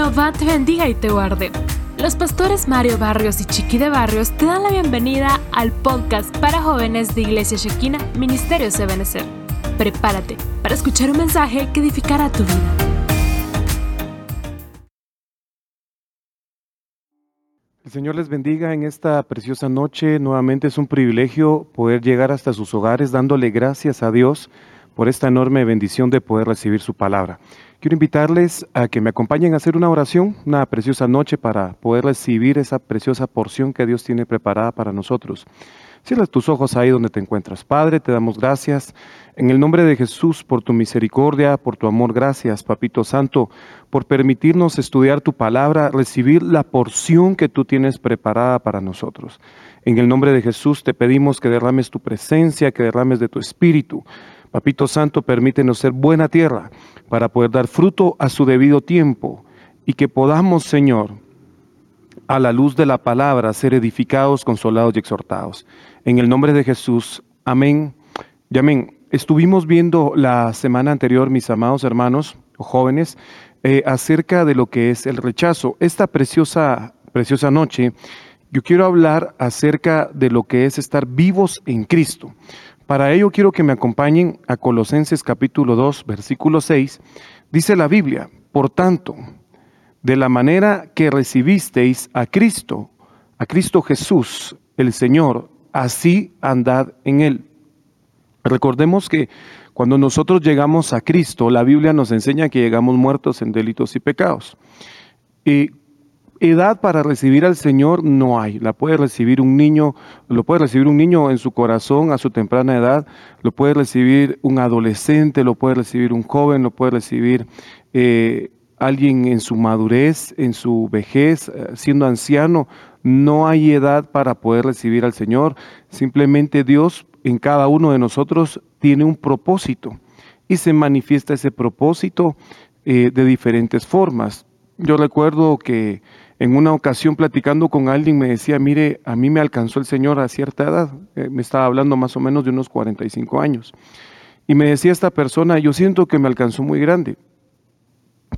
Jehová te bendiga y te guarde. Los pastores Mario Barrios y Chiqui de Barrios te dan la bienvenida al podcast para jóvenes de Iglesia Shekina, Ministerio Ebenezer. Prepárate para escuchar un mensaje que edificará tu vida. El Señor les bendiga en esta preciosa noche. Nuevamente es un privilegio poder llegar hasta sus hogares dándole gracias a Dios por esta enorme bendición de poder recibir su palabra. Quiero invitarles a que me acompañen a hacer una oración, una preciosa noche para poder recibir esa preciosa porción que Dios tiene preparada para nosotros. Cierra tus ojos ahí donde te encuentras. Padre, te damos gracias en el nombre de Jesús por tu misericordia, por tu amor. Gracias, Papito Santo, por permitirnos estudiar tu palabra, recibir la porción que tú tienes preparada para nosotros. En el nombre de Jesús te pedimos que derrames tu presencia, que derrames de tu espíritu Papito Santo, permítenos ser buena tierra para poder dar fruto a su debido tiempo y que podamos, Señor, a la luz de la palabra, ser edificados, consolados y exhortados. En el nombre de Jesús, amén y amén. Estuvimos viendo la semana anterior, mis amados hermanos jóvenes, eh, acerca de lo que es el rechazo. Esta preciosa, preciosa noche, yo quiero hablar acerca de lo que es estar vivos en Cristo. Para ello quiero que me acompañen a Colosenses capítulo 2, versículo 6. Dice la Biblia, por tanto, de la manera que recibisteis a Cristo, a Cristo Jesús, el Señor, así andad en él. Recordemos que cuando nosotros llegamos a Cristo, la Biblia nos enseña que llegamos muertos en delitos y pecados. Y edad para recibir al Señor no hay. La puede recibir un niño, lo puede recibir un niño en su corazón a su temprana edad, lo puede recibir un adolescente, lo puede recibir un joven, lo puede recibir eh, alguien en su madurez, en su vejez, eh, siendo anciano. No hay edad para poder recibir al Señor. Simplemente Dios en cada uno de nosotros tiene un propósito y se manifiesta ese propósito eh, de diferentes formas. Yo recuerdo que en una ocasión platicando con alguien me decía, mire, a mí me alcanzó el Señor a cierta edad, eh, me estaba hablando más o menos de unos 45 años. Y me decía esta persona, yo siento que me alcanzó muy grande,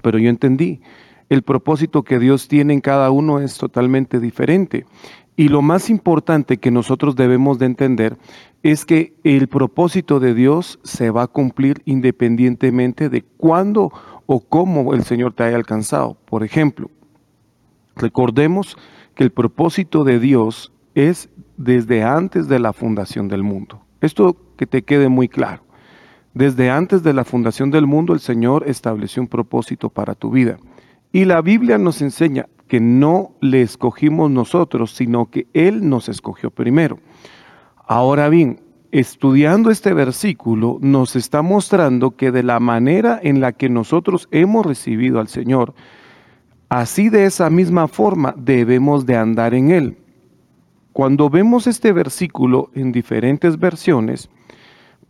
pero yo entendí, el propósito que Dios tiene en cada uno es totalmente diferente. Y lo más importante que nosotros debemos de entender es que el propósito de Dios se va a cumplir independientemente de cuándo o cómo el Señor te haya alcanzado. Por ejemplo, Recordemos que el propósito de Dios es desde antes de la fundación del mundo. Esto que te quede muy claro. Desde antes de la fundación del mundo el Señor estableció un propósito para tu vida. Y la Biblia nos enseña que no le escogimos nosotros, sino que Él nos escogió primero. Ahora bien, estudiando este versículo nos está mostrando que de la manera en la que nosotros hemos recibido al Señor, Así de esa misma forma debemos de andar en él. Cuando vemos este versículo en diferentes versiones,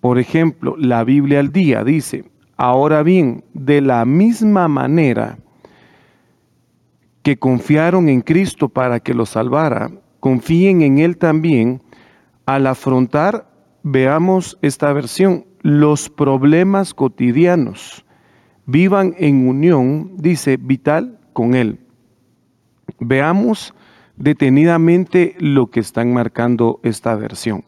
por ejemplo, la Biblia al día dice, ahora bien, de la misma manera que confiaron en Cristo para que los salvara, confíen en Él también. Al afrontar, veamos esta versión, los problemas cotidianos. Vivan en unión, dice, vital con Él. Veamos detenidamente lo que están marcando esta versión.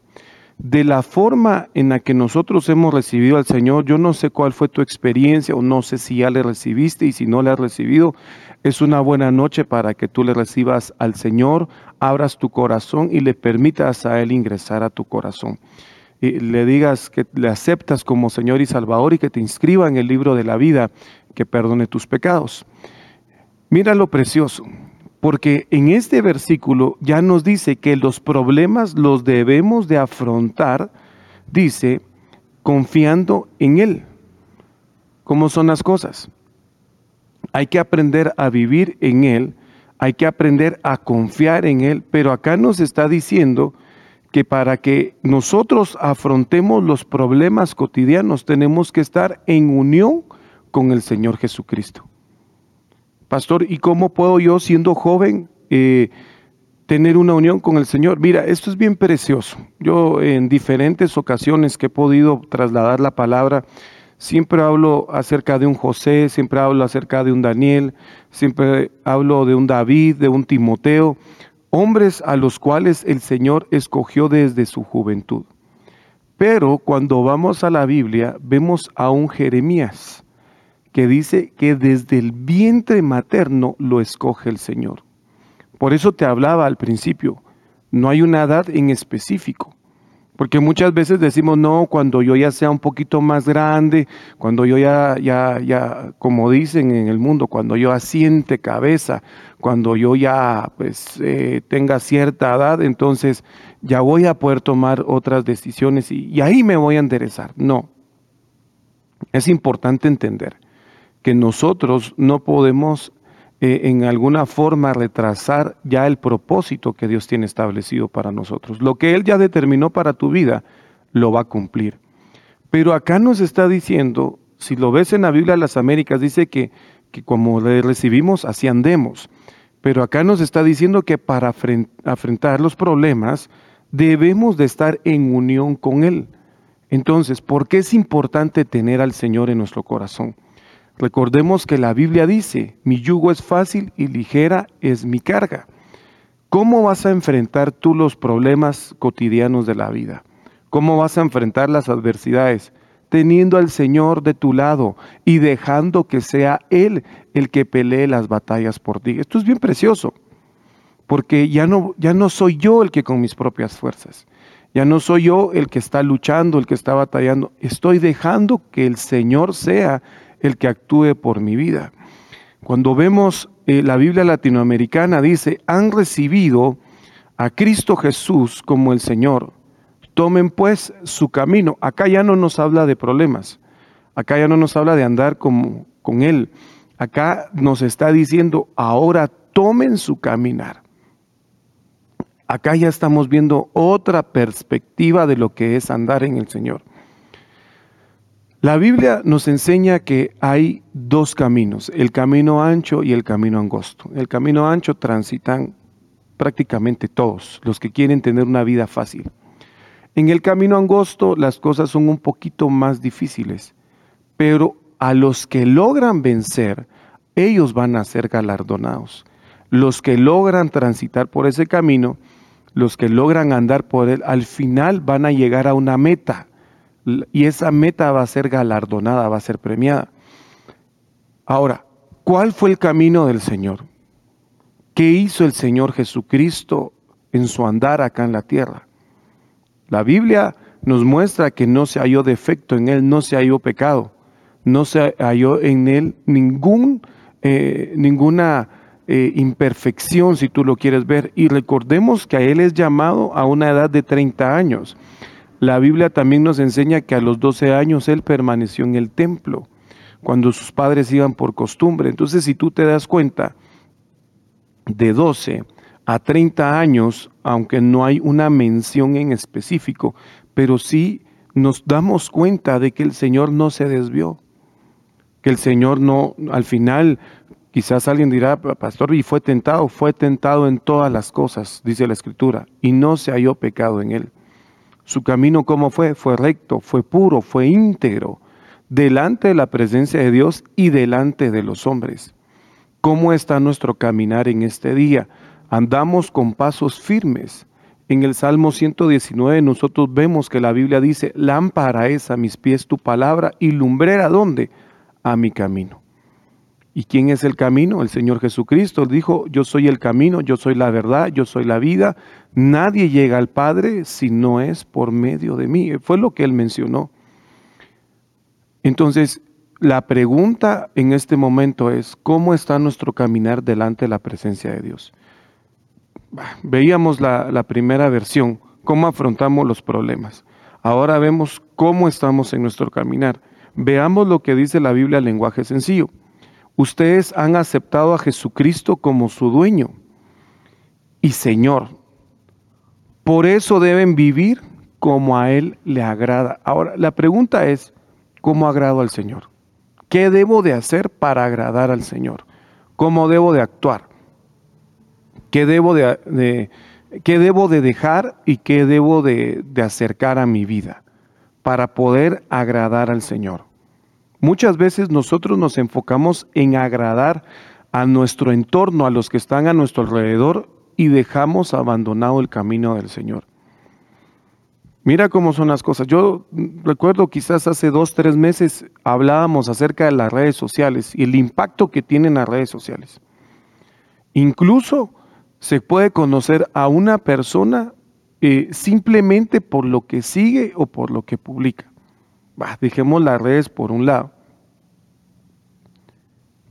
De la forma en la que nosotros hemos recibido al Señor, yo no sé cuál fue tu experiencia o no sé si ya le recibiste y si no le has recibido, es una buena noche para que tú le recibas al Señor, abras tu corazón y le permitas a Él ingresar a tu corazón. Y le digas que le aceptas como Señor y Salvador y que te inscriba en el libro de la vida, que perdone tus pecados. Mira lo precioso, porque en este versículo ya nos dice que los problemas los debemos de afrontar, dice, confiando en Él. ¿Cómo son las cosas? Hay que aprender a vivir en Él, hay que aprender a confiar en Él, pero acá nos está diciendo que para que nosotros afrontemos los problemas cotidianos tenemos que estar en unión con el Señor Jesucristo. Pastor, ¿y cómo puedo yo, siendo joven, eh, tener una unión con el Señor? Mira, esto es bien precioso. Yo en diferentes ocasiones que he podido trasladar la palabra, Siempre hablo acerca de un José, siempre hablo acerca de un Daniel, siempre hablo de un David, de un Timoteo, hombres a los cuales el Señor escogió desde su juventud. Pero cuando vamos a la Biblia vemos a un Jeremías que dice que desde el vientre materno lo escoge el Señor. Por eso te hablaba al principio, no hay una edad en específico. Porque muchas veces decimos, no, cuando yo ya sea un poquito más grande, cuando yo ya, ya, ya, como dicen en el mundo, cuando yo asiente cabeza, cuando yo ya pues eh, tenga cierta edad, entonces ya voy a poder tomar otras decisiones y, y ahí me voy a enderezar. No. Es importante entender que nosotros no podemos eh, en alguna forma retrasar ya el propósito que Dios tiene establecido para nosotros. Lo que Él ya determinó para tu vida, lo va a cumplir. Pero acá nos está diciendo, si lo ves en la Biblia de las Américas, dice que, que como le recibimos, así andemos. Pero acá nos está diciendo que para afrontar los problemas debemos de estar en unión con Él. Entonces, ¿por qué es importante tener al Señor en nuestro corazón? Recordemos que la Biblia dice, mi yugo es fácil y ligera es mi carga. ¿Cómo vas a enfrentar tú los problemas cotidianos de la vida? ¿Cómo vas a enfrentar las adversidades? Teniendo al Señor de tu lado y dejando que sea Él el que pelee las batallas por ti. Esto es bien precioso, porque ya no, ya no soy yo el que con mis propias fuerzas. Ya no soy yo el que está luchando, el que está batallando. Estoy dejando que el Señor sea el que actúe por mi vida. Cuando vemos eh, la Biblia latinoamericana, dice, han recibido a Cristo Jesús como el Señor. Tomen pues su camino. Acá ya no nos habla de problemas. Acá ya no nos habla de andar con, con Él. Acá nos está diciendo, ahora tomen su caminar. Acá ya estamos viendo otra perspectiva de lo que es andar en el Señor. La Biblia nos enseña que hay dos caminos, el camino ancho y el camino angosto. El camino ancho transitan prácticamente todos, los que quieren tener una vida fácil. En el camino angosto las cosas son un poquito más difíciles, pero a los que logran vencer, ellos van a ser galardonados. Los que logran transitar por ese camino, los que logran andar por él, al final van a llegar a una meta y esa meta va a ser galardonada, va a ser premiada. Ahora, ¿cuál fue el camino del Señor? ¿Qué hizo el Señor Jesucristo en su andar acá en la tierra? La Biblia nos muestra que no se halló defecto en él, no se halló pecado, no se halló en él ningún, eh, ninguna eh, imperfección, si tú lo quieres ver. Y recordemos que a él es llamado a una edad de 30 años. La Biblia también nos enseña que a los 12 años él permaneció en el templo, cuando sus padres iban por costumbre. Entonces, si tú te das cuenta, de 12 a 30 años, aunque no hay una mención en específico, pero sí nos damos cuenta de que el Señor no se desvió, que el Señor no, al final, quizás alguien dirá, pastor, y fue tentado, fue tentado en todas las cosas, dice la Escritura, y no se halló pecado en él. Su camino, ¿cómo fue? Fue recto, fue puro, fue íntegro, delante de la presencia de Dios y delante de los hombres. ¿Cómo está nuestro caminar en este día? Andamos con pasos firmes. En el Salmo 119 nosotros vemos que la Biblia dice, lámpara es a mis pies tu palabra y lumbrera dónde? A mi camino. ¿Y quién es el camino? El Señor Jesucristo dijo, yo soy el camino, yo soy la verdad, yo soy la vida. Nadie llega al Padre si no es por medio de mí. Fue lo que él mencionó. Entonces, la pregunta en este momento es, ¿cómo está nuestro caminar delante de la presencia de Dios? Veíamos la, primera versión, cómo afrontamos los problemas. Ahora vemos cómo estamos en nuestro caminar. Veamos lo que dice la Biblia en lenguaje sencillo. Ustedes han aceptado a Jesucristo como su dueño y Señor. Por eso deben vivir como a Él le agrada. Ahora, la pregunta es, ¿cómo agrado al Señor? ¿Qué debo de hacer para agradar al Señor? ¿Cómo debo de actuar? ¿Qué debo de, qué debo de dejar y qué debo de, de acercar a mi vida para poder agradar al Señor? Muchas veces nosotros nos enfocamos en agradar a nuestro entorno, a los que están a nuestro alrededor y dejamos abandonado el camino del Señor. Mira cómo son las cosas. Yo recuerdo quizás hace dos, tres meses hablábamos acerca de las redes sociales y el impacto que tienen las redes sociales. Incluso se puede conocer a una persona eh, simplemente por lo que sigue o por lo que publica. Bah, dejemos las redes por un lado.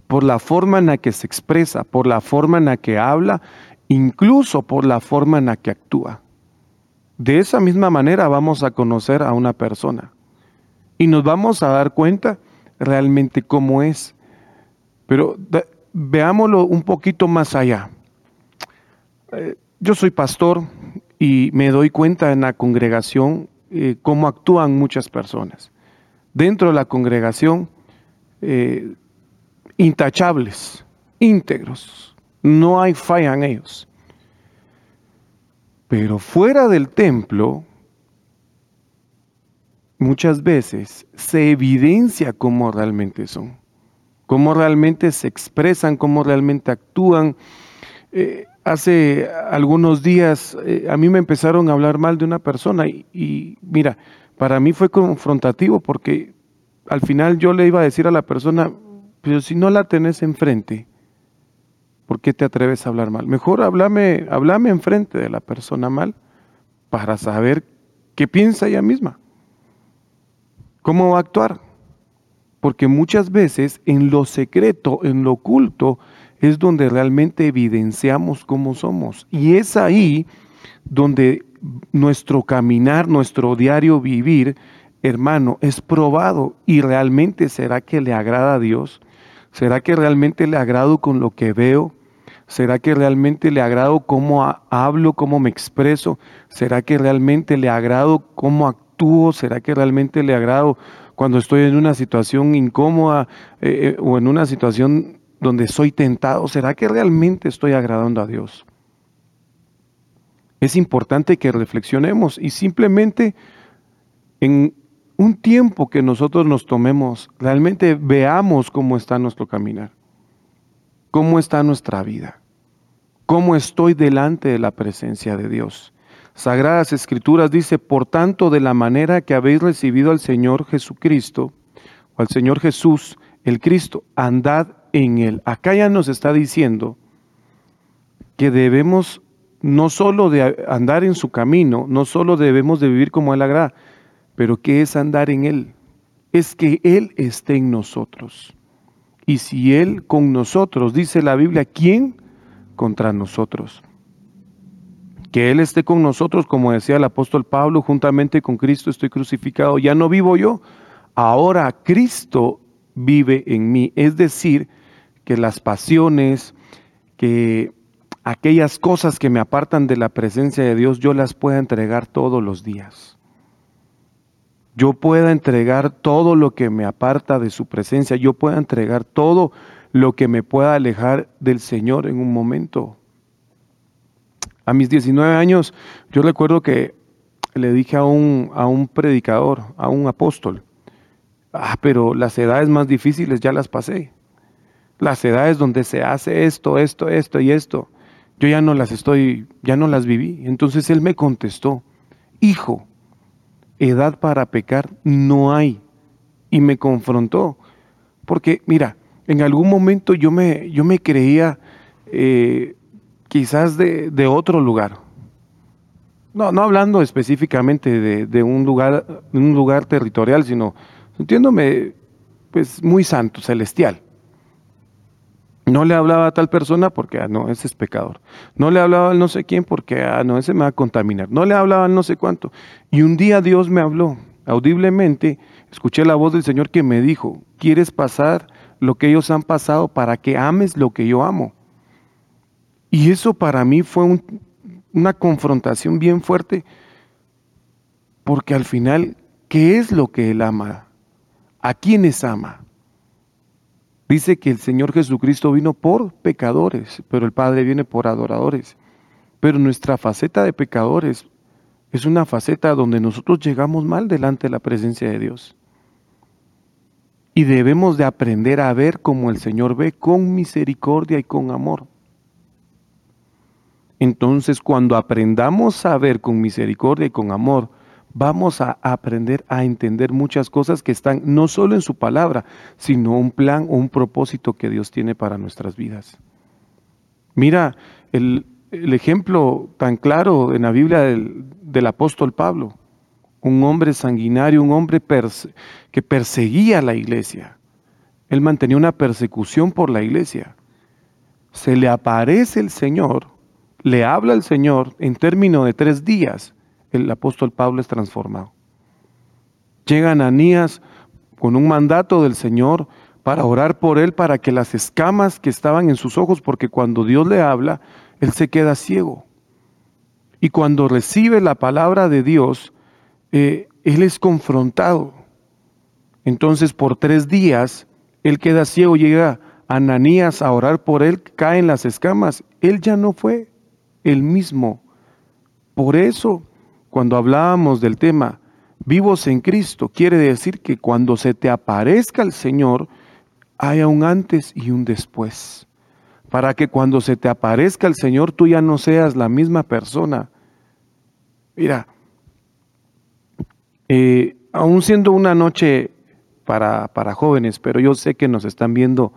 Por la forma en la que se expresa, por la forma en la que habla, incluso por la forma en la que actúa. De esa misma manera vamos a conocer a una persona y nos vamos a dar cuenta realmente cómo es. Pero veámoslo un poquito más allá. Eh, yo soy pastor y me doy cuenta en la congregación eh, cómo actúan muchas personas. Dentro de la congregación, eh, intachables, íntegros, no hay falla en ellos. Pero fuera del templo, muchas veces se evidencia cómo realmente son, cómo realmente se expresan, cómo realmente actúan. Eh, hace algunos días eh, a mí me empezaron a hablar mal de una persona y, y, mira, para mí fue confrontativo porque al final yo le iba a decir a la persona, pero si no la tenés enfrente, ¿Por qué te atreves a hablar mal? Mejor háblame, háblame enfrente de la persona mal para saber qué piensa ella misma. ¿Cómo va a actuar? Porque muchas veces en lo secreto, en lo oculto, es donde realmente evidenciamos cómo somos. Y es ahí donde nuestro caminar, nuestro diario vivir, hermano, es probado. ¿Y realmente será que le agrada a Dios? ¿Será que realmente le agrado con lo que veo? ¿Será que realmente le agrado cómo hablo, cómo me expreso? ¿Será que realmente le agrado cómo actúo? ¿Será que realmente le agrado cuando estoy en una situación incómoda eh, eh, o en una situación donde soy tentado? ¿Será que realmente estoy agradando a Dios? Es importante que reflexionemos y simplemente en un tiempo que nosotros nos tomemos, realmente veamos cómo está nuestro caminar, cómo está nuestra vida, cómo estoy delante de la presencia de Dios. Sagradas Escrituras dice, por tanto, de la manera que habéis recibido al Señor Jesucristo, o al Señor Jesús, el Cristo, andad en él. Acá ya nos está diciendo que debemos no solo de andar en su camino, no solo debemos de vivir como Él agrada, pero ¿qué es andar en Él? Es que Él esté en nosotros. Y si Él con nosotros, dice la Biblia, ¿quién contra nosotros? Que Él esté con nosotros, como decía el apóstol Pablo, juntamente con Cristo estoy crucificado. Ya no vivo yo, ahora Cristo vive en mí. Es decir, que las pasiones, que aquellas cosas que me apartan de la presencia de Dios, yo las pueda entregar todos los días yo pueda entregar todo lo que me aparta de su presencia, yo pueda entregar todo lo que me pueda alejar del Señor en un momento. A mis 19 años, yo recuerdo que le dije a un, a un predicador, a un apóstol, ah, pero las edades más difíciles ya las pasé. Las edades donde se hace esto, esto, esto y esto, yo ya no las estoy, ya no las viví. Entonces él me contestó, hijo, edad para pecar no hay. Y me confrontó. Porque, mira, en algún momento yo me, yo me creía eh, quizás de, de, otro lugar. No, no hablando específicamente de, de, un, lugar, un lugar territorial, sino sintiéndome pues muy santo, celestial. No le hablaba a tal persona porque, ah, no, ese es pecador. No le hablaba al no sé quién porque, ah, no, ese me va a contaminar. No le hablaba al no sé cuánto. Y un día Dios me habló audiblemente. Escuché la voz del Señor que me dijo, ¿quieres pasar lo que ellos han pasado para que ames lo que yo amo? Y eso para mí fue una confrontación bien fuerte porque al final, ¿qué es lo que Él ama? ¿A quiénes ama? Dice que el Señor Jesucristo vino por pecadores, pero el Padre viene por adoradores. Pero nuestra faceta de pecadores es una faceta donde nosotros llegamos mal delante de la presencia de Dios. Y debemos de aprender a ver como el Señor ve, con misericordia y con amor. Entonces, cuando aprendamos a ver con misericordia y con amor, vamos a aprender a entender muchas cosas que están no solo en su palabra, sino un plan o un propósito que Dios tiene para nuestras vidas. Mira el, ejemplo tan claro en la Biblia del, del apóstol Pablo, un hombre sanguinario, un hombre que perseguía a la iglesia. Él mantenía una persecución por la iglesia. Se le aparece el Señor, le habla el Señor en término de tres días el apóstol Pablo es transformado. Llega Ananías con un mandato del Señor para orar por él, para que las escamas que estaban en sus ojos, porque cuando Dios le habla, él se queda ciego. Y cuando recibe la palabra de Dios, eh, él es confrontado. Entonces por tres días, él queda ciego, llega Ananías a orar por él, caen las escamas. Él ya no fue el mismo. Por eso cuando hablábamos del tema vivos en Cristo, quiere decir que cuando se te aparezca el Señor, haya un antes y un después. Para que cuando se te aparezca el Señor, tú ya no seas la misma persona. Mira, eh, aún siendo una noche para, para, jóvenes, pero yo sé que nos están viendo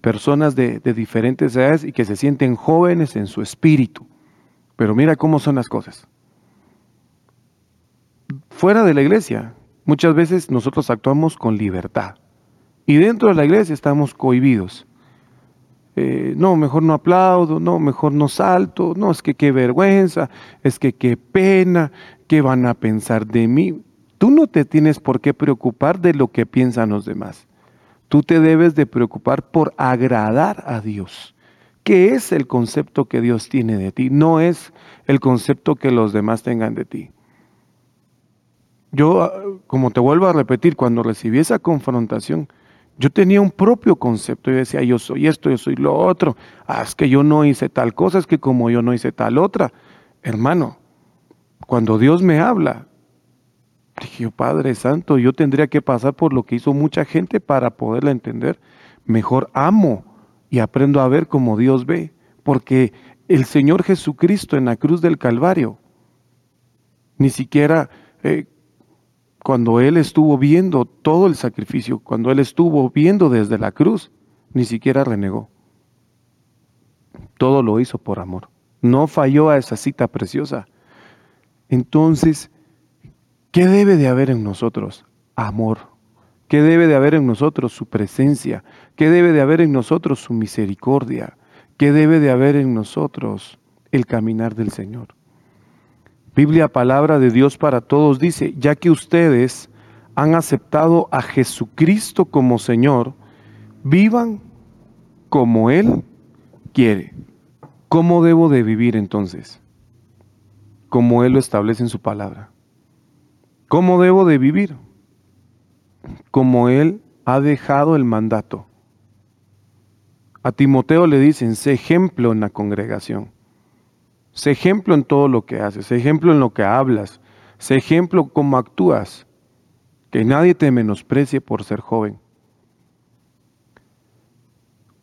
personas de, de diferentes edades y que se sienten jóvenes en su espíritu. Pero mira cómo son las cosas fuera de la iglesia, muchas veces nosotros actuamos con libertad. Y dentro de la iglesia estamos cohibidos. Eh, no, mejor no aplaudo, no, mejor no salto, no, es que qué vergüenza, es que qué pena, qué van a pensar de mí. Tú no te tienes por qué preocupar de lo que piensan los demás. Tú te debes de preocupar por agradar a Dios. ¿Qué es el concepto que Dios tiene de ti? No es el concepto que los demás tengan de ti. Yo, ah, como te vuelvo a repetir, cuando recibí esa confrontación, yo tenía un propio concepto. Yo decía, yo soy esto, yo soy lo otro. Ah, es que yo no hice tal cosa, es que como yo no hice tal otra. Hermano, cuando Dios me habla, dije Padre Santo, yo tendría que pasar por lo que hizo mucha gente para poderla entender. Mejor amo y aprendo a ver como Dios ve. Porque el Señor Jesucristo en la cruz del Calvario, ni siquiera eh, cuando Él estuvo viendo todo el sacrificio, cuando Él estuvo viendo desde la cruz, ni siquiera renegó. Todo lo hizo por amor. No falló a esa cita preciosa. Entonces, ¿qué debe de haber en nosotros? Amor. ¿Qué debe de haber en nosotros? Su presencia. ¿Qué debe de haber en nosotros? Su misericordia. ¿Qué debe de haber en nosotros? El caminar del Señor. Biblia, palabra de Dios para todos, dice, ya que ustedes han aceptado a Jesucristo como Señor, vivan como Él quiere. ¿Cómo debo de vivir entonces? Como Él lo establece en su palabra. ¿Cómo debo de vivir? Como Él ha dejado el mandato. A Timoteo le dicen, sé ejemplo en la congregación. Sé ejemplo en todo lo que haces, sé ejemplo en lo que hablas, sé ejemplo cómo actúas. Que nadie te menosprecie por ser joven.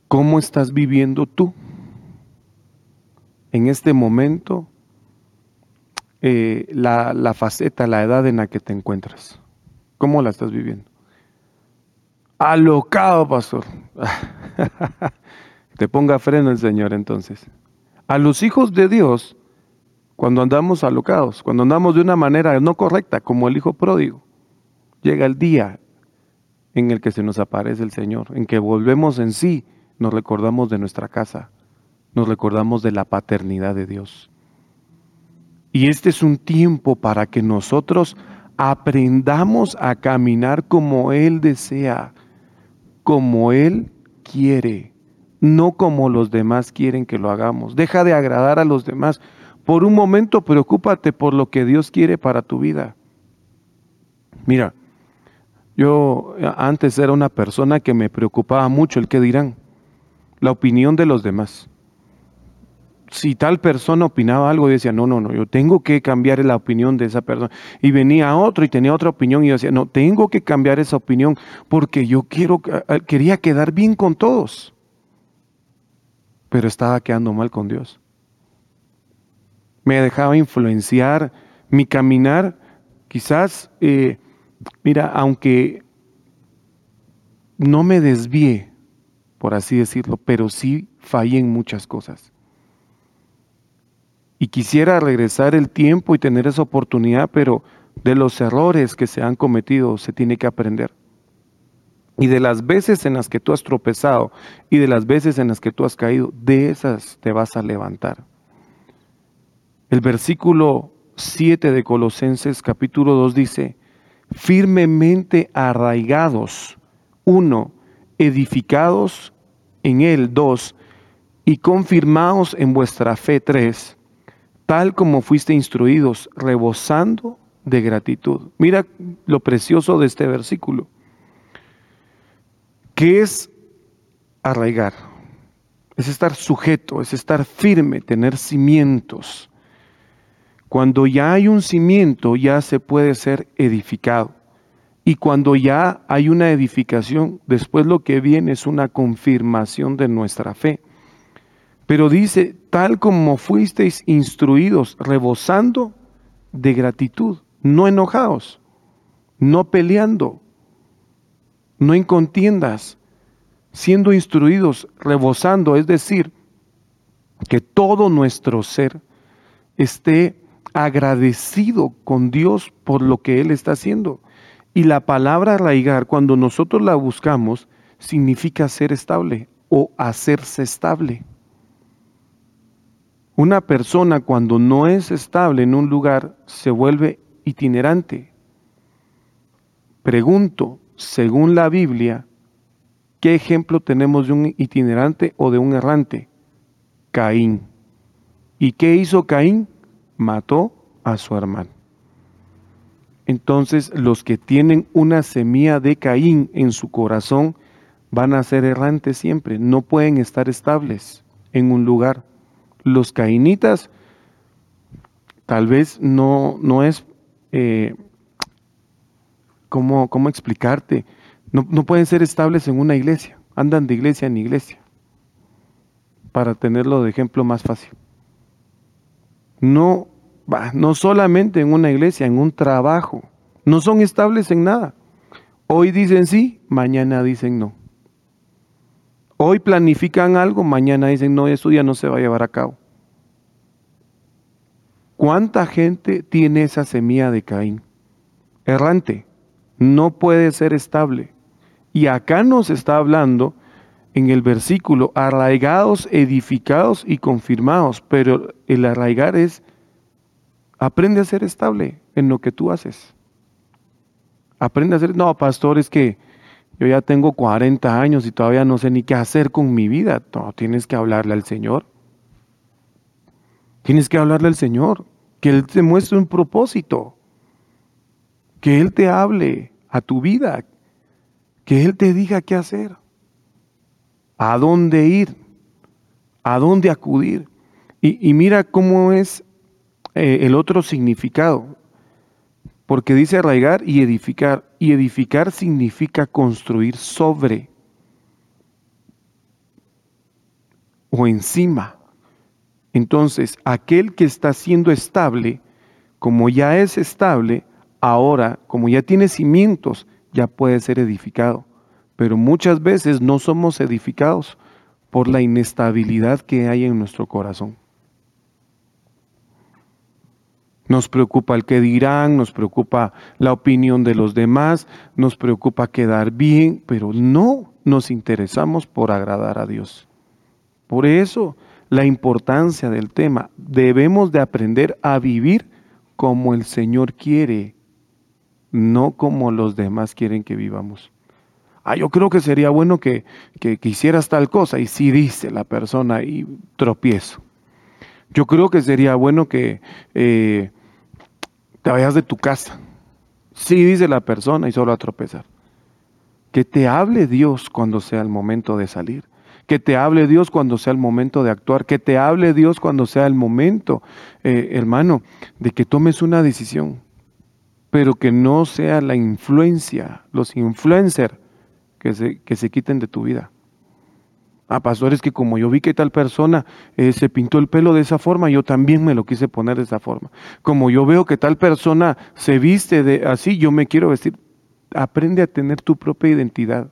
¿Cómo estás viviendo tú en este momento eh, la, la faceta, la edad en la que te encuentras? ¿Cómo la estás viviendo? Alocado, pastor. te ponga freno el Señor entonces. A los hijos de Dios, cuando andamos alocados, cuando andamos de una manera no correcta, como el hijo pródigo, llega el día en el que se nos aparece el Señor, en que volvemos en sí, nos recordamos de nuestra casa, nos recordamos de la paternidad de Dios. Y este es un tiempo para que nosotros aprendamos a caminar como Él desea, como Él quiere no como los demás quieren que lo hagamos. Deja de agradar a los demás. Por un momento preocúpate por lo que Dios quiere para tu vida. Mira, yo antes era una persona que me preocupaba mucho el que dirán, la opinión de los demás. si tal persona opinaba algo, yo decía, no, no, no, yo tengo que cambiar la opinión de esa persona. Y venía otro y tenía otra opinión y yo decía, no, tengo que cambiar esa opinión porque yo quiero, quería quedar bien con todos. Pero estaba quedando mal con Dios. Me dejaba influenciar mi caminar, quizás, eh, mira, aunque no me desvíe, por así decirlo, pero sí fallé en muchas cosas. Y quisiera regresar el tiempo y tener esa oportunidad, pero de los errores que se han cometido se tiene que aprender. Y de las veces en las que tú has tropezado y de las veces en las que tú has caído, de esas te vas a levantar. El versículo 7 de Colosenses capítulo 2 dice, firmemente arraigados, uno, edificados en él, dos, y confirmados en vuestra fe, tres, tal como fuiste instruidos, rebosando de gratitud. Mira lo precioso de este versículo. ¿Qué es arraigar? Es estar sujeto, es estar firme, tener cimientos. Cuando ya hay un cimiento, ya se puede ser edificado. Y cuando ya hay una edificación, después lo que viene es una confirmación de nuestra fe. Pero dice, tal como fuisteis instruidos, rebosando de gratitud, no enojados, no peleando, no en contiendas, siendo instruidos, rebosando, es decir, que todo nuestro ser esté agradecido con Dios por lo que Él está haciendo. Y la palabra arraigar, cuando nosotros la buscamos, significa ser estable o hacerse estable. Una persona cuando no es estable en un lugar se vuelve itinerante. Pregunto, según la Biblia, ¿qué ejemplo tenemos de un itinerante o de un errante? Caín. ¿Y qué hizo Caín? Mató a su hermano. Entonces los que tienen una semilla de Caín en su corazón van a ser errantes siempre, no pueden estar estables en un lugar los cainitas tal vez no, no es, eh, ¿cómo, explicarte? No, no, pueden ser estables en una iglesia, andan de iglesia en iglesia, para tenerlo de ejemplo más fácil. No, no solamente en una iglesia, en un trabajo, no son estables en nada. Hoy dicen sí, mañana dicen no. Hoy planifican algo, mañana dicen, no, eso ya no se va a llevar a cabo. ¿Cuánta gente tiene esa semilla de Caín? Errante, no puede ser estable. Y acá nos está hablando en el versículo, arraigados, edificados y confirmados, pero el arraigar es, aprende a ser estable en lo que tú haces. Aprende a ser, no, pastor, es que yo ya tengo 40 años y todavía no sé ni qué hacer con mi vida. No, tienes que hablarle al Señor. Tienes que hablarle al Señor. Que Él te muestre un propósito. Que Él te hable a tu vida. Que Él te diga qué hacer. A dónde ir. A dónde acudir. Y, mira cómo es eh, el otro significado porque dice arraigar y edificar, y edificar significa construir sobre o encima. Entonces, aquel que está siendo estable, como ya es estable, ahora, como ya tiene cimientos, ya puede ser edificado. Pero muchas veces no somos edificados por la inestabilidad que hay en nuestro corazón. Nos preocupa el que dirán, nos preocupa la opinión de los demás, nos preocupa quedar bien, pero no nos interesamos por agradar a Dios. Por eso la importancia del tema, debemos de aprender a vivir como el Señor quiere, no como los demás quieren que vivamos. Ah, yo creo que sería bueno que, que, hicieras tal cosa y sí dice la persona y tropiezo. Yo creo que sería bueno que eh, te vayas de tu casa. Sí, dice la persona y solo a tropezar. Que te hable Dios cuando sea el momento de salir. que te hable Dios cuando sea el momento de actuar, que te hable Dios cuando sea el momento, eh, hermano, de que tomes una decisión, pero que no sea la influencia, los influencers que se, que se quiten de tu vida. Ah, pastores, que como yo vi que tal persona eh, se pintó el pelo de esa forma, yo también me lo quise poner de esa forma. Como yo veo que tal persona se viste de así, yo me quiero vestir. Aprende a tener tu propia identidad.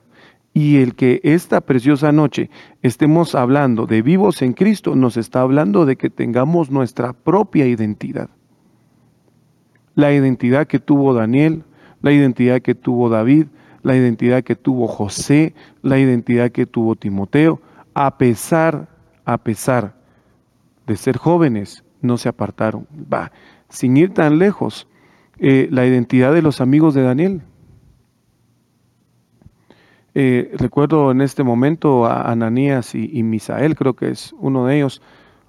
Y el que esta preciosa noche estemos hablando de vivos en Cristo, nos está hablando de que tengamos nuestra propia identidad. La identidad que tuvo Daniel, la identidad que tuvo David, la identidad que tuvo José, la identidad que tuvo Timoteo, a pesar, a pesar de ser jóvenes, no se apartaron. Va, sin ir tan lejos, eh, la identidad de los amigos de Daniel. Eh, recuerdo en este momento a Ananías y, Misael, creo que es uno de ellos,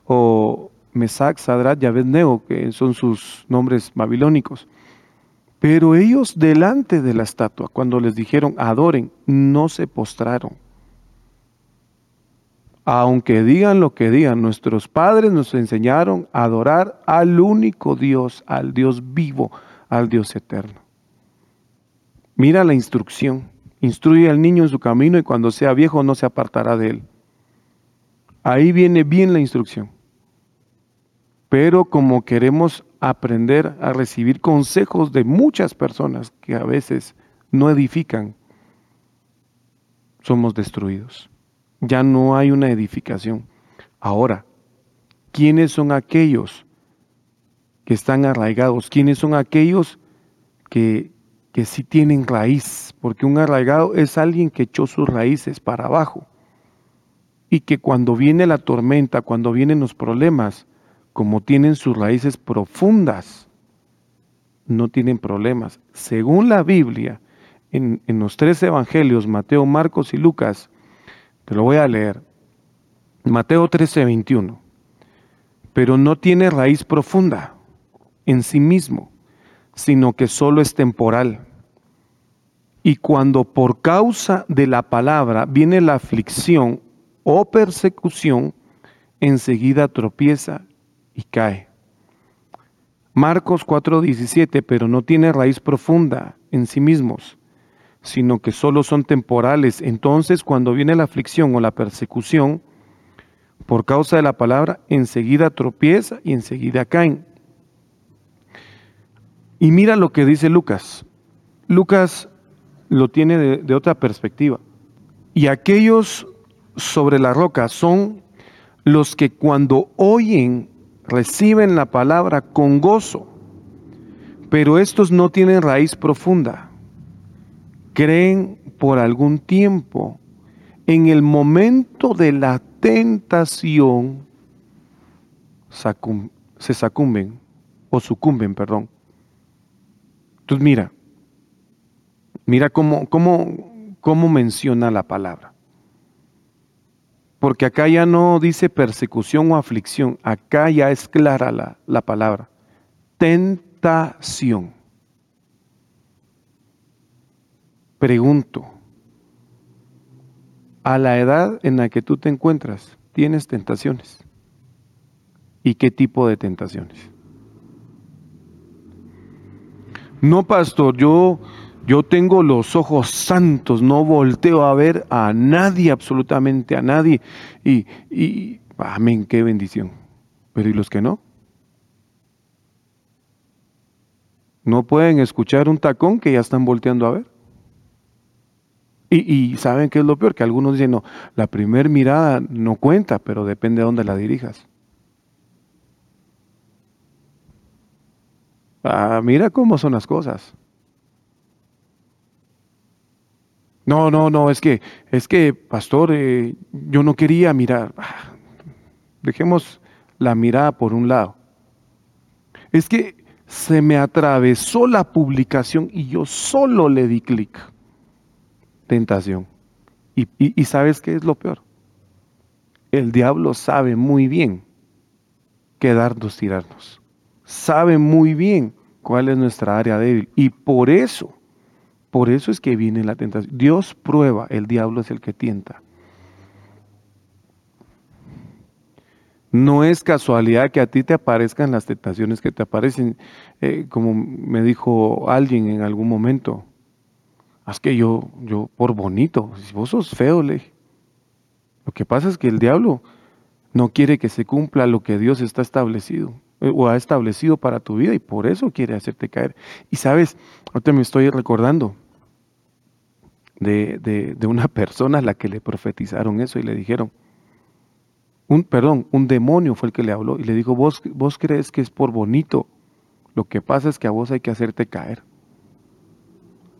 o Mesac, Sadrat y que son sus nombres babilónicos. Pero ellos delante de la estatua, cuando les dijeron adoren, no se postraron aunque digan lo que digan, nuestros padres nos enseñaron a adorar al único Dios, al Dios vivo, al Dios eterno. Mira la instrucción. Instruye al niño en su camino y cuando sea viejo no se apartará de él. Ahí viene bien la instrucción. Pero como queremos aprender a recibir consejos de muchas personas que a veces no edifican, somos destruidos ya no hay una edificación. Ahora, ¿quiénes son aquellos que están arraigados? ¿Quiénes son aquellos que, que sí tienen raíz? Porque un arraigado es alguien que echó sus raíces para abajo y que cuando viene la tormenta, cuando vienen los problemas, como tienen sus raíces profundas, no tienen problemas. Según la Biblia, en, los tres evangelios, Mateo, Marcos y Lucas, te lo voy a leer. Mateo 13, 21. Pero no tiene raíz profunda en sí mismo, sino que solo es temporal. Y cuando por causa de la palabra viene la aflicción o persecución, enseguida tropieza cae. Marcos 4:17, pero no tiene raíz profunda en sí mismos, sino que solo son temporales. Entonces, cuando viene la aflicción o la persecución, por causa de la palabra, enseguida tropieza y enseguida caen. Y mira lo que dice Lucas. Lucas lo tiene de otra perspectiva. Y aquellos sobre la roca son los que cuando oyen reciben la palabra con gozo, pero estos no tienen raíz profunda creen por algún tiempo. En el momento de la tentación se sacumben o sucumben, perdón. Entonces mira, mira cómo, cómo, cómo menciona la palabra. Porque acá ya no dice persecución o aflicción, acá ya es clara la, la palabra. Tentación. Pregunto, a la edad en la que tú te encuentras, ¿tienes tentaciones? ¿Y qué tipo de tentaciones? No, pastor, yo, yo tengo los ojos santos, no volteo a ver a nadie, absolutamente a nadie. Y, y amén, qué bendición. Pero ¿y los que no? No pueden escuchar un tacón que ya están volteando a ver. Y, saben qué es lo peor, que algunos dicen, no, la primera mirada no cuenta, pero depende de dónde la dirijas. Ah, mira cómo son las cosas. No, no, no, es que, es que, pastor, eh, yo no quería mirar. Ah, dejemos la mirada por un lado. Es que se me atravesó la publicación y yo solo le di clic tentación. Y, sabes qué es lo peor. El diablo sabe muy bien qué darnos, tirarnos. Sabe muy bien cuál es nuestra área débil. Y por eso, por eso es que viene la tentación. Dios prueba, el diablo es el que tienta. No es casualidad que a ti te aparezcan las tentaciones que te aparecen, eh, como me dijo alguien en algún momento. Es que yo, yo, por bonito, vos sos feo, le Lo que pasa es que el diablo no quiere que se cumpla lo que Dios está establecido o ha establecido para tu vida y por eso quiere hacerte caer. Y sabes, ahorita me estoy recordando de, de, una persona a la que le profetizaron eso y le dijeron, un, perdón, un demonio fue el que le habló y le dijo, vos, vos crees que es por bonito, lo que pasa es que a vos hay que hacerte caer.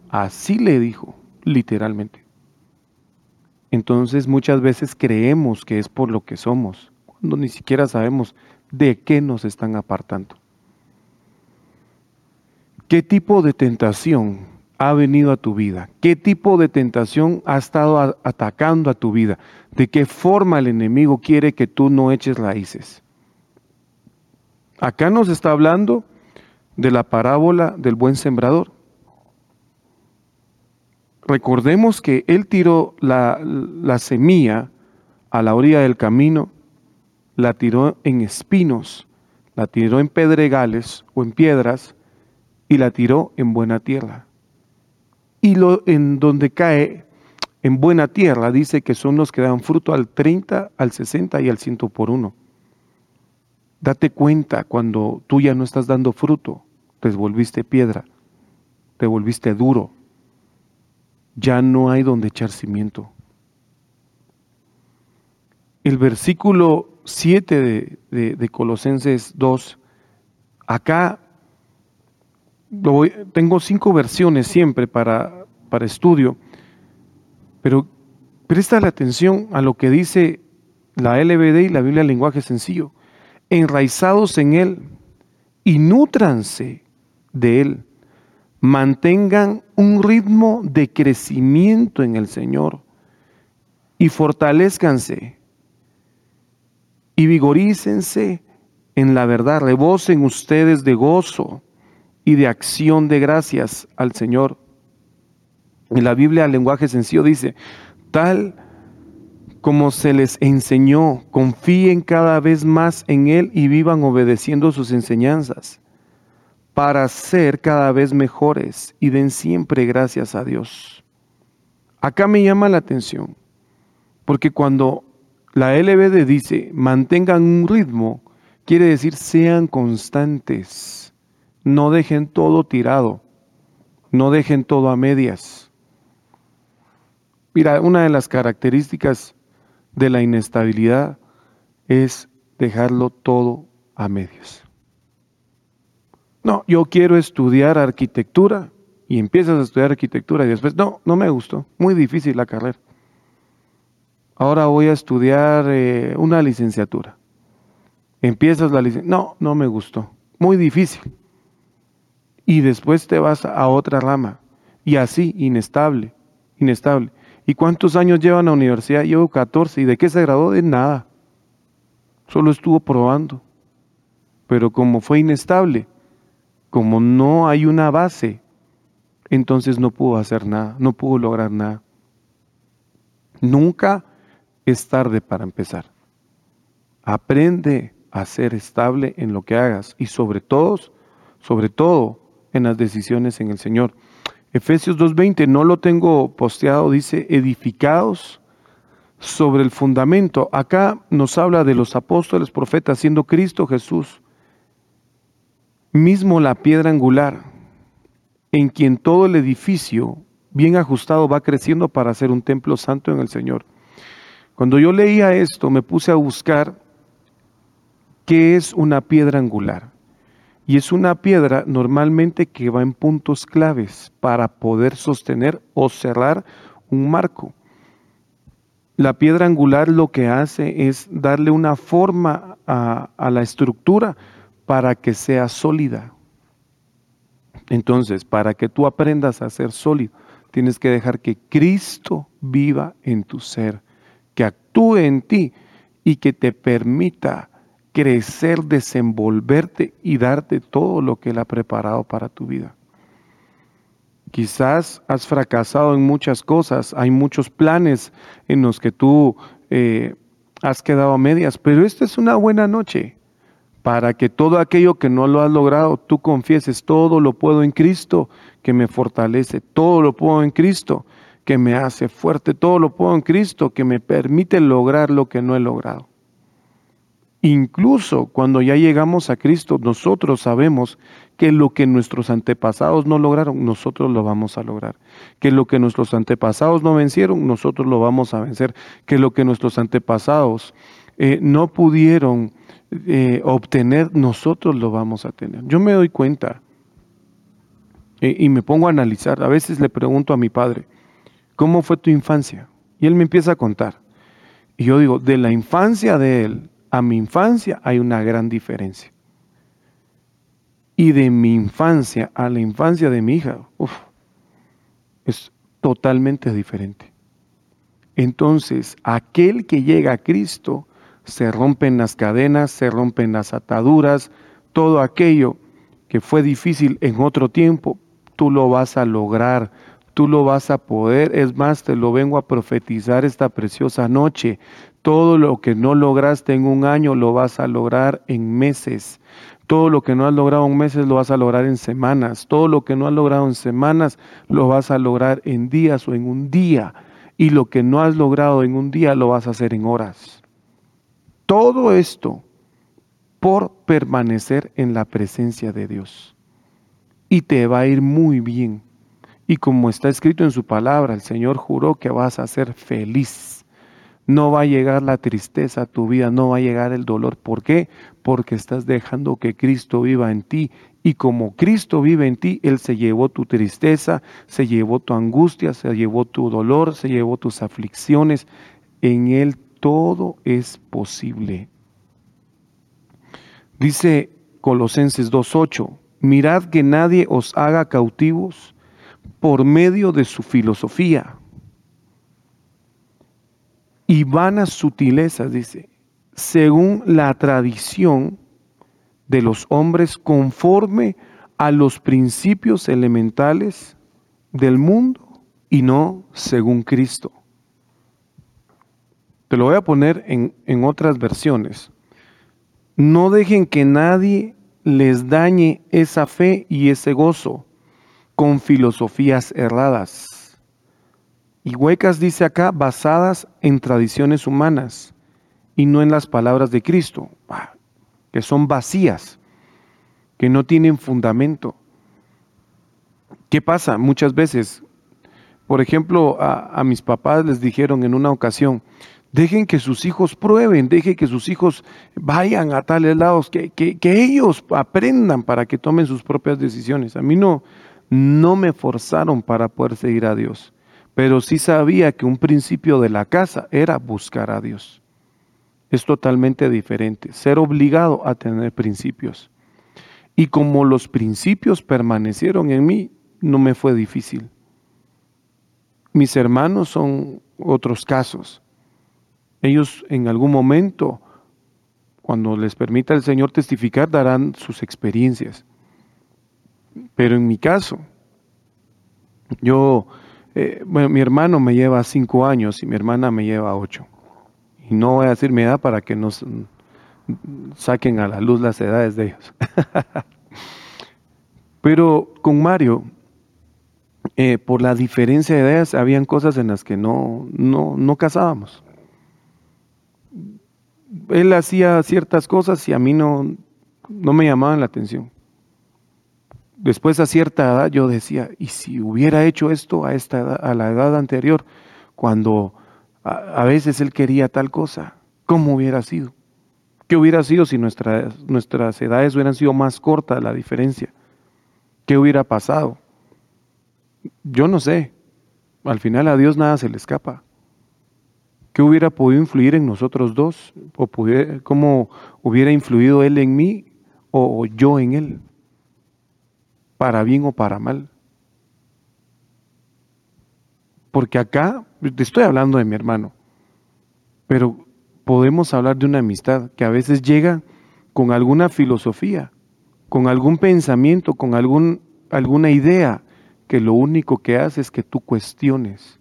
Así le dijo, literalmente. Entonces muchas veces creemos que es por lo que somos, cuando ni siquiera sabemos de qué nos están apartando. ¿Qué tipo de tentación ha venido a tu vida? ¿Qué tipo de tentación ha estado atacando a tu vida? ¿De qué forma el enemigo quiere que tú no eches raíces? Acá nos está hablando de la parábola del buen sembrador. Recordemos que él tiró la, la semilla a la orilla del camino, la tiró en espinos, la tiró en pedregales o en piedras y la tiró en buena tierra y lo, en donde cae en buena tierra, dice que son los que dan fruto al 30, al 60 y al 100 por uno. Date cuenta cuando tú ya no estás dando fruto, te volviste piedra, te volviste duro, ya no hay donde echar cimiento. El versículo 7 de, de Colosenses 2, acá tengo cinco versiones siempre para, para estudio, pero presta la atención a lo que dice la LBD y la Biblia en lenguaje sencillo. Enraizados en Él y nútranse de Él. Mantengan un ritmo de crecimiento en el Señor y fortalezcanse y vigorícense en la verdad. Rebosen ustedes de gozo y de acción de gracias al Señor. En la Biblia, el lenguaje sencillo dice, tal como se les enseñó, confíen cada vez más en Él y vivan obedeciendo sus enseñanzas para ser cada vez mejores y den siempre gracias a Dios. Acá me llama la atención, porque cuando la LBD dice mantengan un ritmo, quiere decir sean constantes no dejen todo tirado, no dejen todo a medias. Mira, una de las características de la inestabilidad es dejarlo todo a medias. No, yo quiero estudiar arquitectura y empiezas a estudiar arquitectura y después, no, no me gustó, muy difícil la carrera. Ahora voy a estudiar eh, una licenciatura. Empiezas la licenciatura, no, no me gustó, muy difícil y después te vas a otra rama. Y así, inestable, inestable. ¿Y cuántos años lleva en la universidad? Llevo 14. ¿Y de qué se graduó? De nada. Solo estuvo probando. Pero como fue inestable, como no hay una base, entonces no pudo hacer nada, no pudo lograr nada. Nunca es tarde para empezar. Aprende a ser estable en lo que hagas y sobre todo, sobre todo, en las decisiones en el Señor. Efesios 2.20, no lo tengo posteado, dice, edificados sobre el fundamento. Acá nos habla de los apóstoles, profetas, siendo Cristo Jesús, mismo la piedra angular, en quien todo el edificio bien ajustado va creciendo para ser un templo santo en el Señor. Cuando yo leía esto, me puse a buscar qué es una piedra angular. Y es una piedra normalmente que va en puntos claves para poder sostener o cerrar un marco. La piedra angular lo que hace es darle una forma a, la estructura para que sea sólida. Entonces, para que tú aprendas a ser sólido, tienes que dejar que Cristo viva en tu ser, actúe en ti y que te permita crecer, desenvolverte y darte todo lo que Él ha preparado para tu vida. Quizás has fracasado en muchas cosas, hay muchos planes en los que tú eh, has quedado a medias, pero esta es una buena noche para que todo aquello que no lo has logrado, tú confieses, todo lo puedo en Cristo que me fortalece, todo lo puedo en Cristo que me hace fuerte, todo lo puedo en Cristo que me permite lograr lo que no he logrado. Incluso cuando ya llegamos a Cristo, nosotros sabemos que lo que nuestros antepasados no lograron, nosotros lo vamos a lograr. Que lo que nuestros antepasados no vencieron, nosotros lo vamos a vencer. Que lo que nuestros antepasados eh, no pudieron eh, obtener, nosotros lo vamos a tener. Yo me doy cuenta eh, y me pongo a analizar. A veces le pregunto a mi padre, ¿cómo fue tu infancia? Y él me empieza a contar. Y yo digo, de la infancia de él a mi infancia hay una gran diferencia. Y de mi infancia a la infancia de mi hija, es totalmente diferente. Entonces, aquel que llega a Cristo, se rompen las cadenas, se rompen las ataduras, todo aquello que fue difícil en otro tiempo, tú lo vas a lograr, tú lo vas a poder. Es más, te lo vengo a profetizar esta preciosa noche. Todo lo que no lograste en un año lo vas a lograr en meses. Todo lo que no has logrado en meses lo vas a lograr en semanas. Todo lo que no has logrado en semanas lo vas a lograr en días o en un día. Y lo que no has logrado en un día lo vas a hacer en horas. Todo esto por permanecer en la presencia de Dios. Y te va a ir muy bien. Y como está escrito en su palabra, el Señor juró que vas a ser feliz no va a llegar la tristeza a tu vida, no va a llegar el dolor. ¿Por qué? Porque estás dejando que Cristo viva en ti. Y como Cristo vive en ti, Él se llevó tu tristeza, se llevó tu angustia, se llevó tu dolor, se llevó tus aflicciones. En Él todo es posible. Dice Colosenses 2.8, mirad que nadie os haga cautivos por medio de su filosofía y vanas sutilezas, dice, según la tradición de los hombres conforme a los principios elementales del mundo y no según Cristo. Te lo voy a poner en, en otras versiones. No dejen que nadie les dañe esa fe y ese gozo con filosofías erradas y huecas dice acá, basadas en tradiciones humanas y no en las palabras de Cristo, ah, que son vacías, que no tienen fundamento. ¿Qué pasa? Muchas veces, por ejemplo, a, mis papás les dijeron en una ocasión, dejen que sus hijos prueben, dejen que sus hijos vayan a tales lados, que, que, que ellos aprendan para que tomen sus propias decisiones. A mí no, no me forzaron para poder seguir a Dios pero sí sabía que un principio de la casa era buscar a Dios. Es totalmente diferente, ser obligado a tener principios. Y como los principios permanecieron en mí, no me fue difícil. Mis hermanos son otros casos. Ellos en algún momento, cuando les permita el Señor testificar, darán sus experiencias. Pero en mi caso, yo eh, bueno, mi hermano me lleva cinco años y mi hermana me lleva ocho. Y no voy a decir mi edad para que nos saquen a la luz las edades de ellos. Pero con Mario, eh, por la diferencia de edades, habían cosas en las que no, no, no casábamos. Él hacía ciertas cosas y a mí no, no me llamaban la atención después a cierta edad yo decía, ¿y si hubiera hecho esto a, esta a la edad anterior, cuando a, veces él quería tal cosa, ¿cómo hubiera sido? ¿Qué hubiera sido si nuestras, edades hubieran sido más cortas la diferencia? ¿Qué hubiera pasado? Yo no sé. Al final a Dios nada se le escapa. ¿Qué hubiera podido influir en nosotros dos? ¿O ¿Cómo hubiera influido Él en mí o yo en Él? Para bien o para mal. Porque acá, te estoy hablando de mi hermano, pero podemos hablar de una amistad que a veces llega con alguna filosofía, con algún pensamiento, con algún, alguna idea, que lo único que hace es que tú cuestiones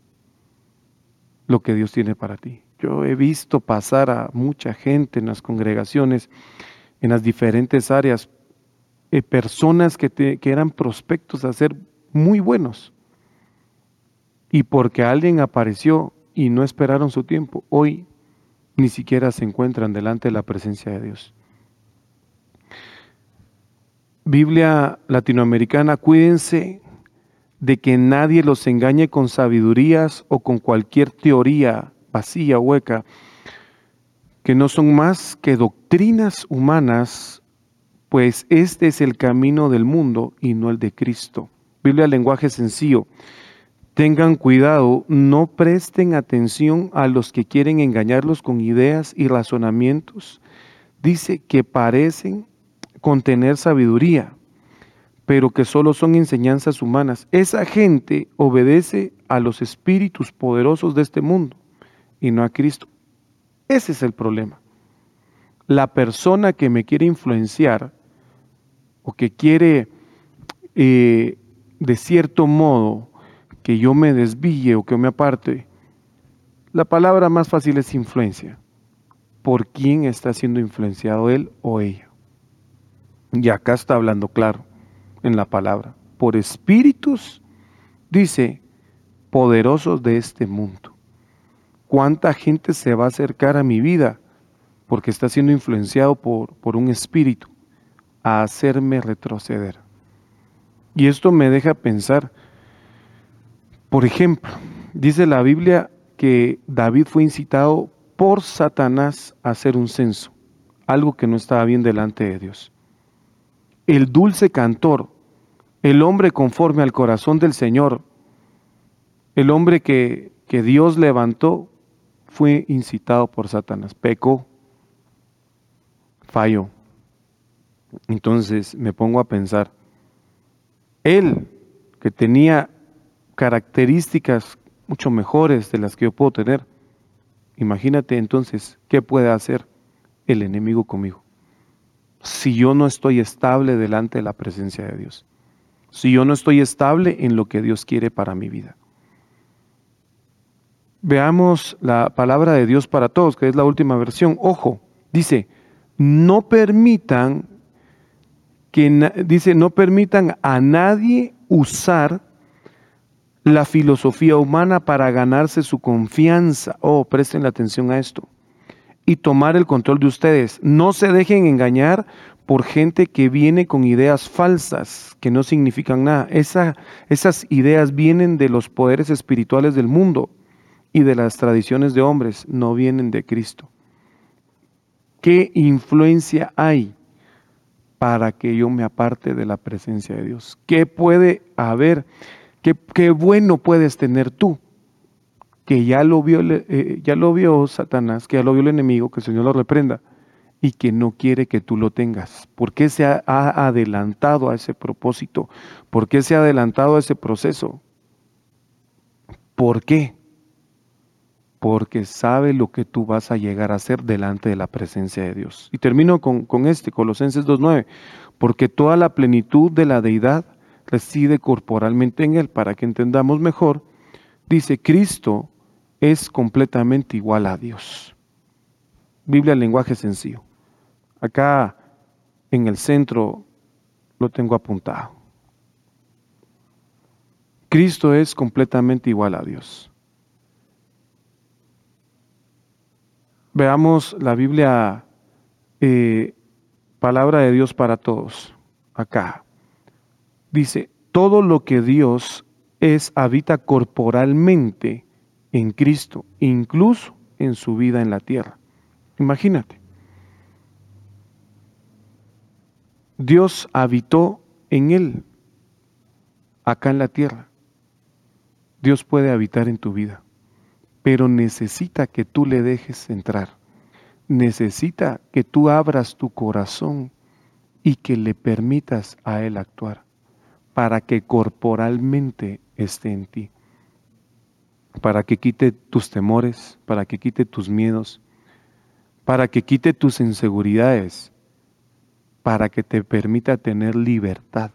lo que Dios tiene para ti. Yo he visto pasar a mucha gente en las congregaciones, en las diferentes áreas, eh, personas que, que eran prospectos a ser muy buenos. Y porque alguien apareció y no esperaron su tiempo, hoy ni siquiera se encuentran delante de la presencia de Dios. Biblia latinoamericana, cuídense de que nadie los engañe con sabidurías o con cualquier teoría vacía, hueca, que no son más que doctrinas humanas, pues este es el camino del mundo y no el de Cristo. Biblia lenguaje sencillo. Tengan cuidado, no presten atención a los que quieren engañarlos con ideas y razonamientos. Dice que parecen contener sabiduría, pero que solo son enseñanzas humanas. Esa gente obedece a los espíritus poderosos de este mundo y no a Cristo. Ese es el problema. La persona que me quiere influenciar o que quiere eh, de cierto modo que yo me desvíe o que me aparte, la palabra más fácil es influencia. ¿Por quién está siendo influenciado él o ella? Y acá está hablando claro en la palabra, por espíritus, dice, poderosos de este mundo. ¿Cuánta gente se va a acercar a mi vida porque está siendo influenciado por, por un espíritu a hacerme retroceder? Y esto me deja pensar, por ejemplo, dice la Biblia que David fue incitado por Satanás a hacer un censo, algo que no estaba bien delante de Dios el dulce cantor, el hombre conforme al corazón del Señor, el hombre que, que Dios levantó, fue incitado por Satanás, pecó, falló. Entonces me pongo a pensar, él que tenía características mucho mejores de las que yo puedo tener, imagínate entonces qué puede hacer el enemigo conmigo si yo no estoy estable delante de la presencia de Dios, si yo no estoy estable en lo que Dios quiere para mi vida. Veamos la palabra de Dios para todos, que es la última versión. Ojo, dice, no permitan dice, no permitan a nadie usar la filosofía humana para ganarse su confianza. Oh, presten atención a esto y tomar el control de ustedes. No se dejen engañar por gente que viene con ideas falsas que no significan nada. esas ideas vienen de los poderes espirituales del mundo y de las tradiciones de hombres, no vienen de Cristo. ¿Qué influencia hay para que yo me aparte de la presencia de Dios? ¿Qué puede haber? ¿Qué, bueno puedes tener tú que ya lo vio, eh, ya lo vio Satanás, que ya lo vio el enemigo, que el Señor lo reprenda y que no quiere que tú lo tengas. ¿Por qué se ha, adelantado a ese propósito? ¿Por qué se ha adelantado a ese proceso? ¿Por qué? Porque sabe lo que tú vas a llegar a hacer delante de la presencia de Dios. Y termino con, con este, Colosenses 2.9. Porque toda la plenitud de la deidad reside corporalmente en Él, para que entendamos mejor. Dice, Cristo es completamente igual a Dios. Biblia en lenguaje sencillo. Acá en el centro lo tengo apuntado. Cristo es completamente igual a Dios. Veamos la Biblia, eh, palabra de Dios para todos, acá. Dice, todo lo que Dios es habita corporalmente en Cristo, incluso en su vida en la tierra. Imagínate. Dios habitó en él, acá en la tierra. Dios puede habitar en tu vida, pero necesita que tú le dejes entrar. Necesita que tú abras tu corazón y que le permitas a Él actuar para que corporalmente esté en ti para que quite tus temores, para que quite tus miedos, para que quite tus inseguridades, para que te permita tener libertad.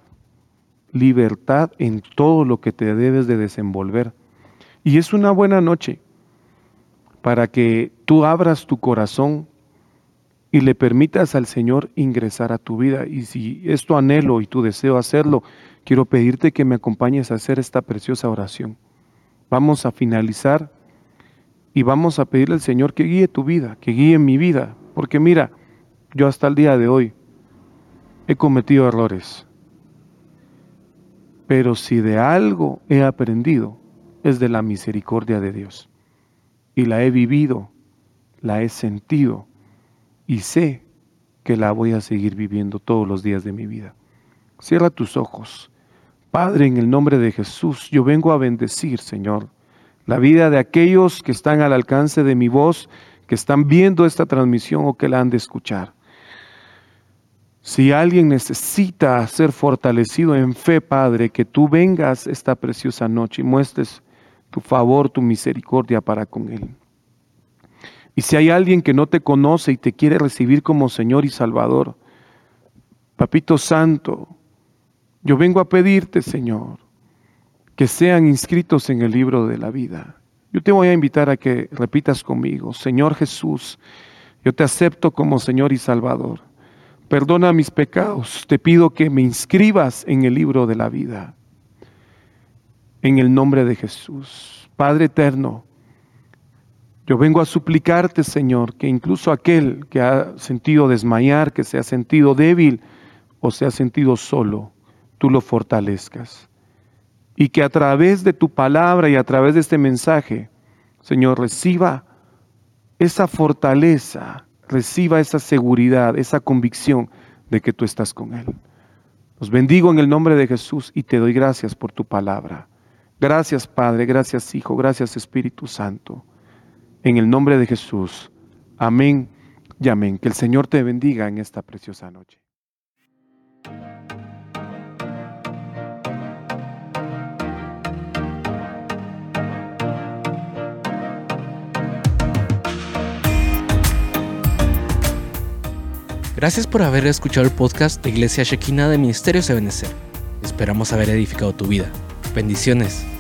Libertad en todo lo que te debes de desenvolver. Y es una buena noche para que tú abras tu corazón y le permitas al Señor ingresar a tu vida. Y si es tu anhelo y tu deseo hacerlo, quiero pedirte que me acompañes a hacer esta preciosa oración. Vamos a finalizar y vamos a pedirle al Señor que guíe tu vida, que guíe mi vida. Porque mira, yo hasta el día de hoy he cometido errores. Pero si de algo he aprendido, es de la misericordia de Dios. Y la he vivido, la he sentido y sé que la voy a seguir viviendo todos los días de mi vida. Cierra tus ojos. Padre, en el nombre de Jesús, yo vengo a bendecir, Señor, la vida de aquellos que están al alcance de mi voz, que están viendo esta transmisión o que la han de escuchar. Si alguien necesita ser fortalecido en fe, Padre, que tú vengas esta preciosa noche y muestres tu favor, tu misericordia para con él. Y si hay alguien que no te conoce y te quiere recibir como Señor y Salvador, Papito Santo, yo vengo a pedirte, Señor, que sean inscritos en el libro de la vida. Yo te voy a invitar a que repitas conmigo, Señor Jesús, yo te acepto como Señor y Salvador. Perdona mis pecados, te pido que me inscribas en el libro de la vida. En el nombre de Jesús. Padre eterno, yo vengo a suplicarte, Señor, que incluso aquel que ha sentido desmayar, que se ha sentido débil o se ha sentido solo, tú lo fortalezcas. Y que a través de tu palabra y a través de este mensaje, Señor, reciba esa fortaleza, reciba esa seguridad, esa convicción de que tú estás con Él. Los bendigo en el nombre de Jesús y te doy gracias por tu palabra. Gracias Padre, gracias Hijo, gracias Espíritu Santo. En el nombre de Jesús. Amén y amén. Que el Señor te bendiga en esta preciosa noche. Gracias por haber escuchado el podcast de Iglesia Shekina de Ministerios Ebenezer. Esperamos haber edificado tu vida. Bendiciones.